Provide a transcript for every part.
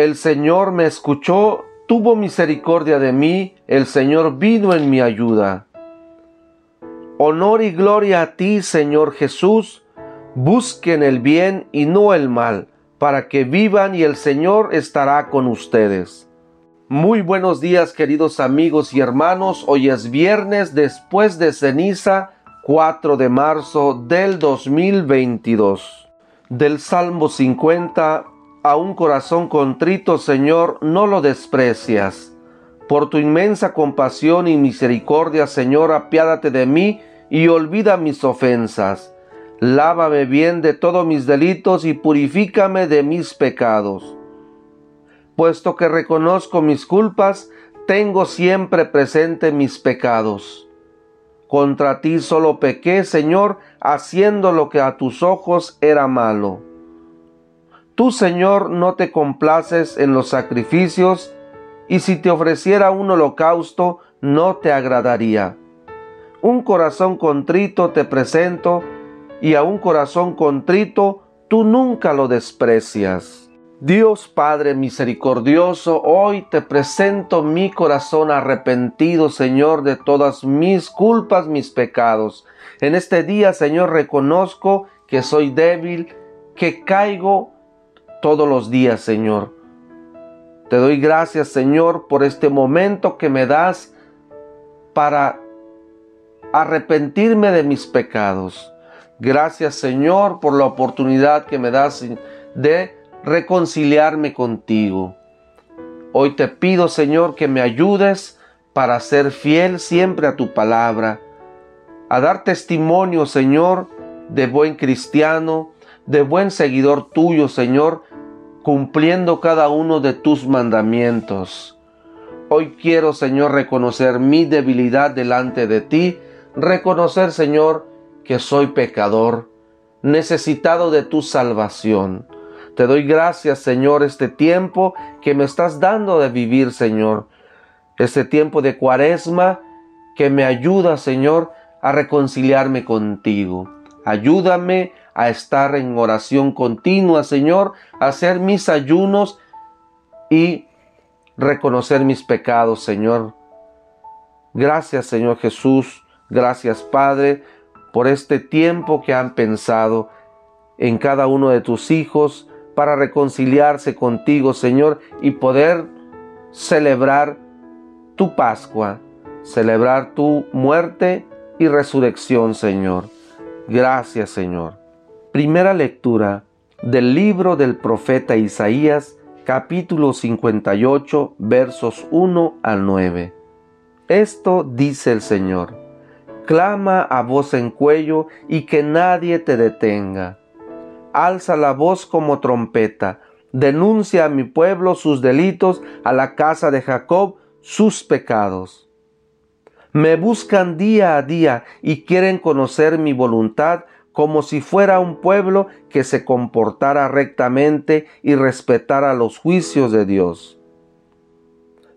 El Señor me escuchó, tuvo misericordia de mí, el Señor vino en mi ayuda. Honor y gloria a ti, Señor Jesús. Busquen el bien y no el mal, para que vivan y el Señor estará con ustedes. Muy buenos días queridos amigos y hermanos. Hoy es viernes después de ceniza 4 de marzo del 2022. Del Salmo 50 a un corazón contrito, Señor, no lo desprecias. Por tu inmensa compasión y misericordia, Señor, apiádate de mí y olvida mis ofensas. Lávame bien de todos mis delitos y purifícame de mis pecados. Puesto que reconozco mis culpas, tengo siempre presente mis pecados. Contra ti solo pequé, Señor, haciendo lo que a tus ojos era malo. Tú, Señor, no te complaces en los sacrificios, y si te ofreciera un holocausto, no te agradaría. Un corazón contrito te presento, y a un corazón contrito tú nunca lo desprecias. Dios Padre misericordioso, hoy te presento mi corazón arrepentido, Señor, de todas mis culpas, mis pecados. En este día, Señor, reconozco que soy débil, que caigo todos los días, Señor. Te doy gracias, Señor, por este momento que me das para arrepentirme de mis pecados. Gracias Señor por la oportunidad que me das de reconciliarme contigo. Hoy te pido Señor que me ayudes para ser fiel siempre a tu palabra, a dar testimonio Señor de buen cristiano, de buen seguidor tuyo Señor, cumpliendo cada uno de tus mandamientos. Hoy quiero Señor reconocer mi debilidad delante de ti, reconocer, Señor, que soy pecador, necesitado de tu salvación. Te doy gracias, Señor, este tiempo que me estás dando de vivir, Señor. Este tiempo de cuaresma que me ayuda, Señor, a reconciliarme contigo. Ayúdame a estar en oración continua, Señor, a hacer mis ayunos y reconocer mis pecados, Señor. Gracias, Señor Jesús, Gracias, Padre, por este tiempo que han pensado en cada uno de tus hijos para reconciliarse contigo, Señor, y poder celebrar tu Pascua, celebrar tu muerte y resurrección, Señor. Gracias, Señor. Primera lectura del libro del profeta Isaías, capítulo 58, versos 1 al 9. Esto dice el Señor clama a voz en cuello y que nadie te detenga. Alza la voz como trompeta, denuncia a mi pueblo sus delitos, a la casa de Jacob sus pecados. Me buscan día a día y quieren conocer mi voluntad como si fuera un pueblo que se comportara rectamente y respetara los juicios de Dios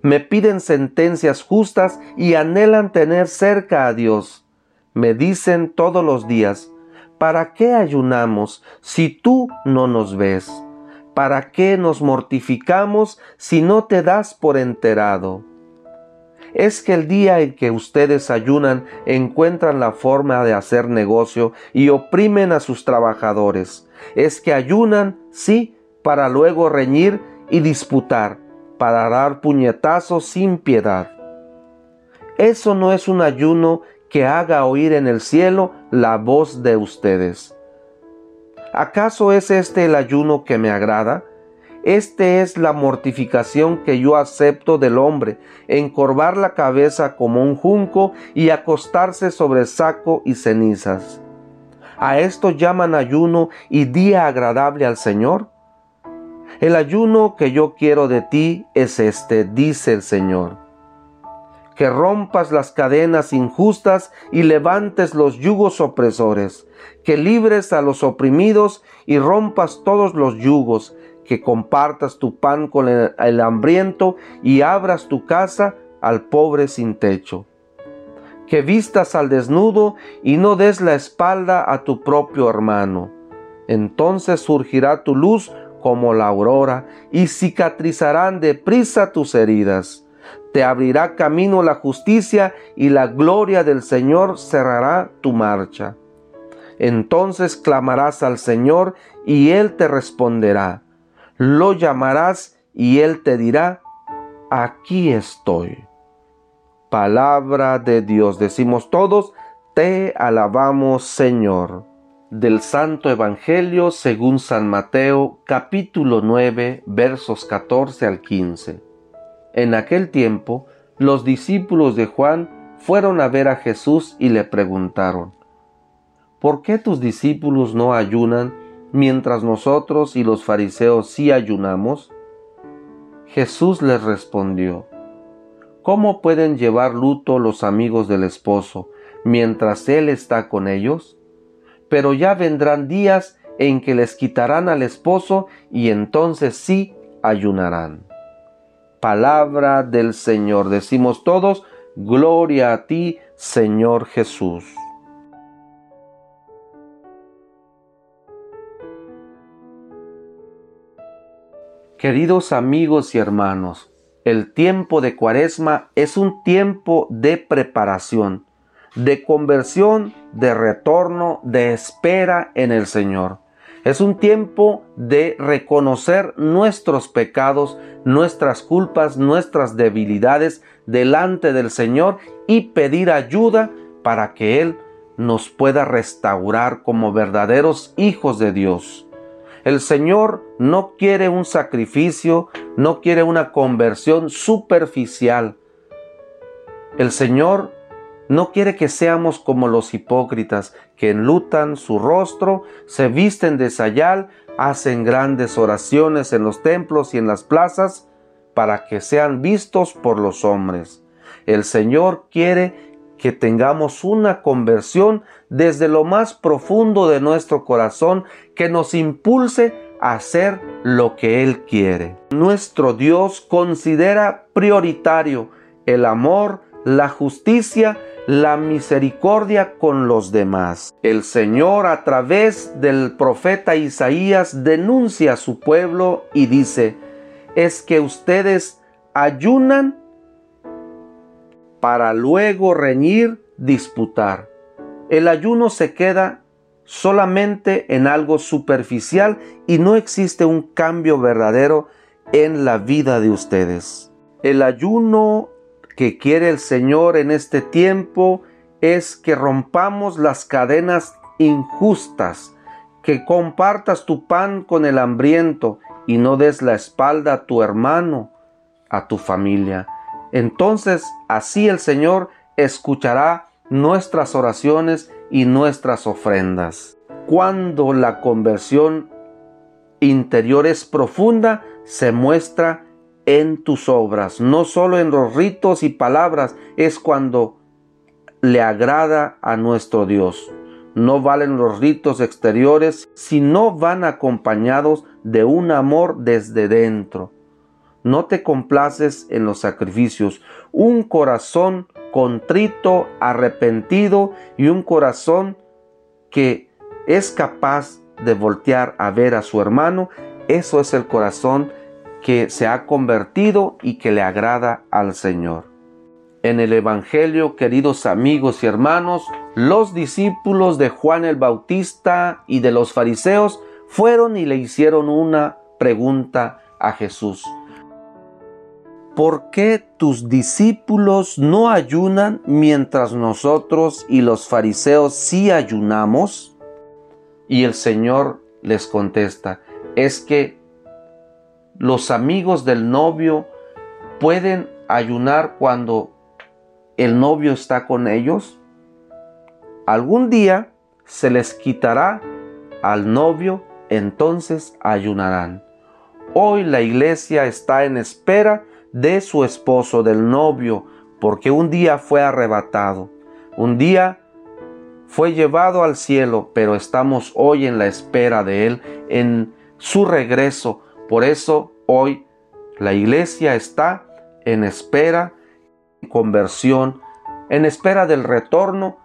me piden sentencias justas y anhelan tener cerca a Dios me dicen todos los días, ¿para qué ayunamos si tú no nos ves? ¿Para qué nos mortificamos si no te das por enterado? Es que el día en que ustedes ayunan encuentran la forma de hacer negocio y oprimen a sus trabajadores. Es que ayunan, sí, para luego reñir y disputar, para dar puñetazos sin piedad. Eso no es un ayuno que haga oír en el cielo la voz de ustedes. ¿Acaso es este el ayuno que me agrada? Este es la mortificación que yo acepto del hombre, encorvar la cabeza como un junco y acostarse sobre saco y cenizas. ¿A esto llaman ayuno y día agradable al Señor? El ayuno que yo quiero de ti es este, dice el Señor que rompas las cadenas injustas y levantes los yugos opresores, que libres a los oprimidos y rompas todos los yugos, que compartas tu pan con el, hambriento y abras tu casa al pobre sin techo. Que vistas al desnudo y no des la espalda a tu propio hermano. Entonces surgirá tu luz como la aurora, y cicatrizarán deprisa tus heridas. Te abrirá camino la justicia, y la gloria del Señor cerrará tu marcha. Entonces clamarás al Señor, y Él te responderá. Lo llamarás, y Él te dirá, aquí estoy. Palabra de Dios, decimos todos, te alabamos Señor del Santo Evangelio según San Mateo capítulo 9 versos 14 al 15. En aquel tiempo los discípulos de Juan fueron a ver a Jesús y le preguntaron, ¿por qué tus discípulos no ayunan mientras nosotros y los fariseos sí ayunamos? Jesús les respondió, ¿cómo pueden llevar luto los amigos del esposo mientras él está con ellos? pero ya vendrán días en que les quitarán al esposo y entonces sí ayunarán. Palabra del Señor. Decimos todos, Gloria a ti, Señor Jesús. Queridos amigos y hermanos, el tiempo de Cuaresma es un tiempo de preparación de conversión, de retorno, de espera en el Señor. Es un tiempo de reconocer nuestros pecados, nuestras culpas, nuestras debilidades delante del Señor y pedir ayuda para que Él nos pueda restaurar como verdaderos hijos de Dios. El Señor no quiere un sacrificio, no quiere una conversión superficial. El Señor no quiere que seamos como los hipócritas que enlutan su rostro, se visten de sayal, hacen grandes oraciones en los templos y en las plazas para que sean vistos por los hombres. El Señor quiere que tengamos una conversión desde lo más profundo de nuestro corazón que nos impulse a hacer lo que Él quiere. Nuestro Dios considera prioritario el amor, la justicia la misericordia con los demás. El Señor a través del profeta Isaías denuncia a su pueblo y dice, es que ustedes ayunan para luego reñir, disputar. El ayuno se queda solamente en algo superficial y no existe un cambio verdadero en la vida de ustedes. El ayuno que quiere el Señor en este tiempo es que rompamos las cadenas injustas, que compartas tu pan con el hambriento y no des la espalda a tu hermano, a tu familia. Entonces así el Señor escuchará nuestras oraciones y nuestras ofrendas. Cuando la conversión interior es profunda, se muestra en tus obras, no solo en los ritos y palabras, es cuando le agrada a nuestro Dios. No valen los ritos exteriores si no van acompañados de un amor desde dentro. No te complaces en los sacrificios. Un corazón contrito, arrepentido y un corazón que es capaz de voltear a ver a su hermano, eso es el corazón que se ha convertido y que le agrada al Señor. En el Evangelio, queridos amigos y hermanos, los discípulos de Juan el Bautista y de los fariseos fueron y le hicieron una pregunta a Jesús. ¿Por qué tus discípulos no ayunan mientras nosotros y los fariseos sí ayunamos? Y el Señor les contesta, es que los amigos del novio pueden ayunar cuando el novio está con ellos? Algún día se les quitará al novio, entonces ayunarán. Hoy la iglesia está en espera de su esposo, del novio, porque un día fue arrebatado, un día fue llevado al cielo, pero estamos hoy en la espera de él, en su regreso por eso hoy la iglesia está en espera, en conversión, en espera del retorno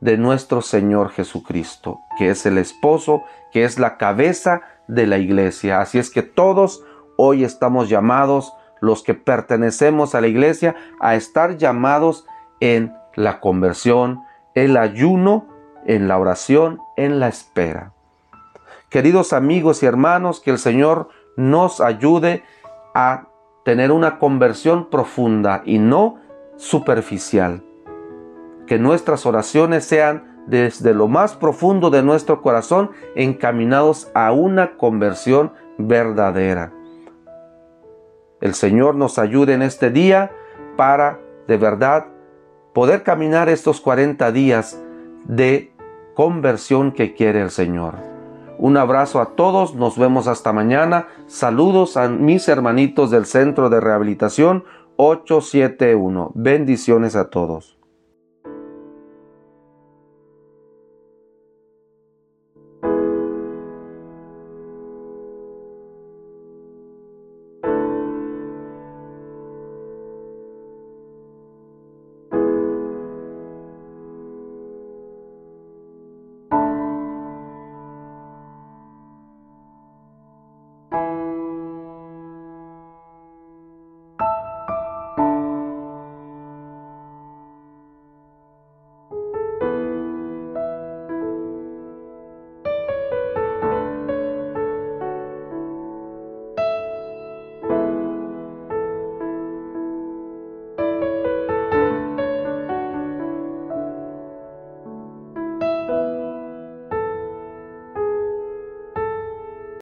de nuestro Señor Jesucristo, que es el esposo, que es la cabeza de la iglesia. Así es que todos hoy estamos llamados, los que pertenecemos a la iglesia, a estar llamados en la conversión, el ayuno, en la oración, en la espera. Queridos amigos y hermanos, que el Señor nos ayude a tener una conversión profunda y no superficial. Que nuestras oraciones sean desde lo más profundo de nuestro corazón encaminados a una conversión verdadera. El Señor nos ayude en este día para de verdad poder caminar estos 40 días de conversión que quiere el Señor. Un abrazo a todos, nos vemos hasta mañana. Saludos a mis hermanitos del Centro de Rehabilitación 871. Bendiciones a todos.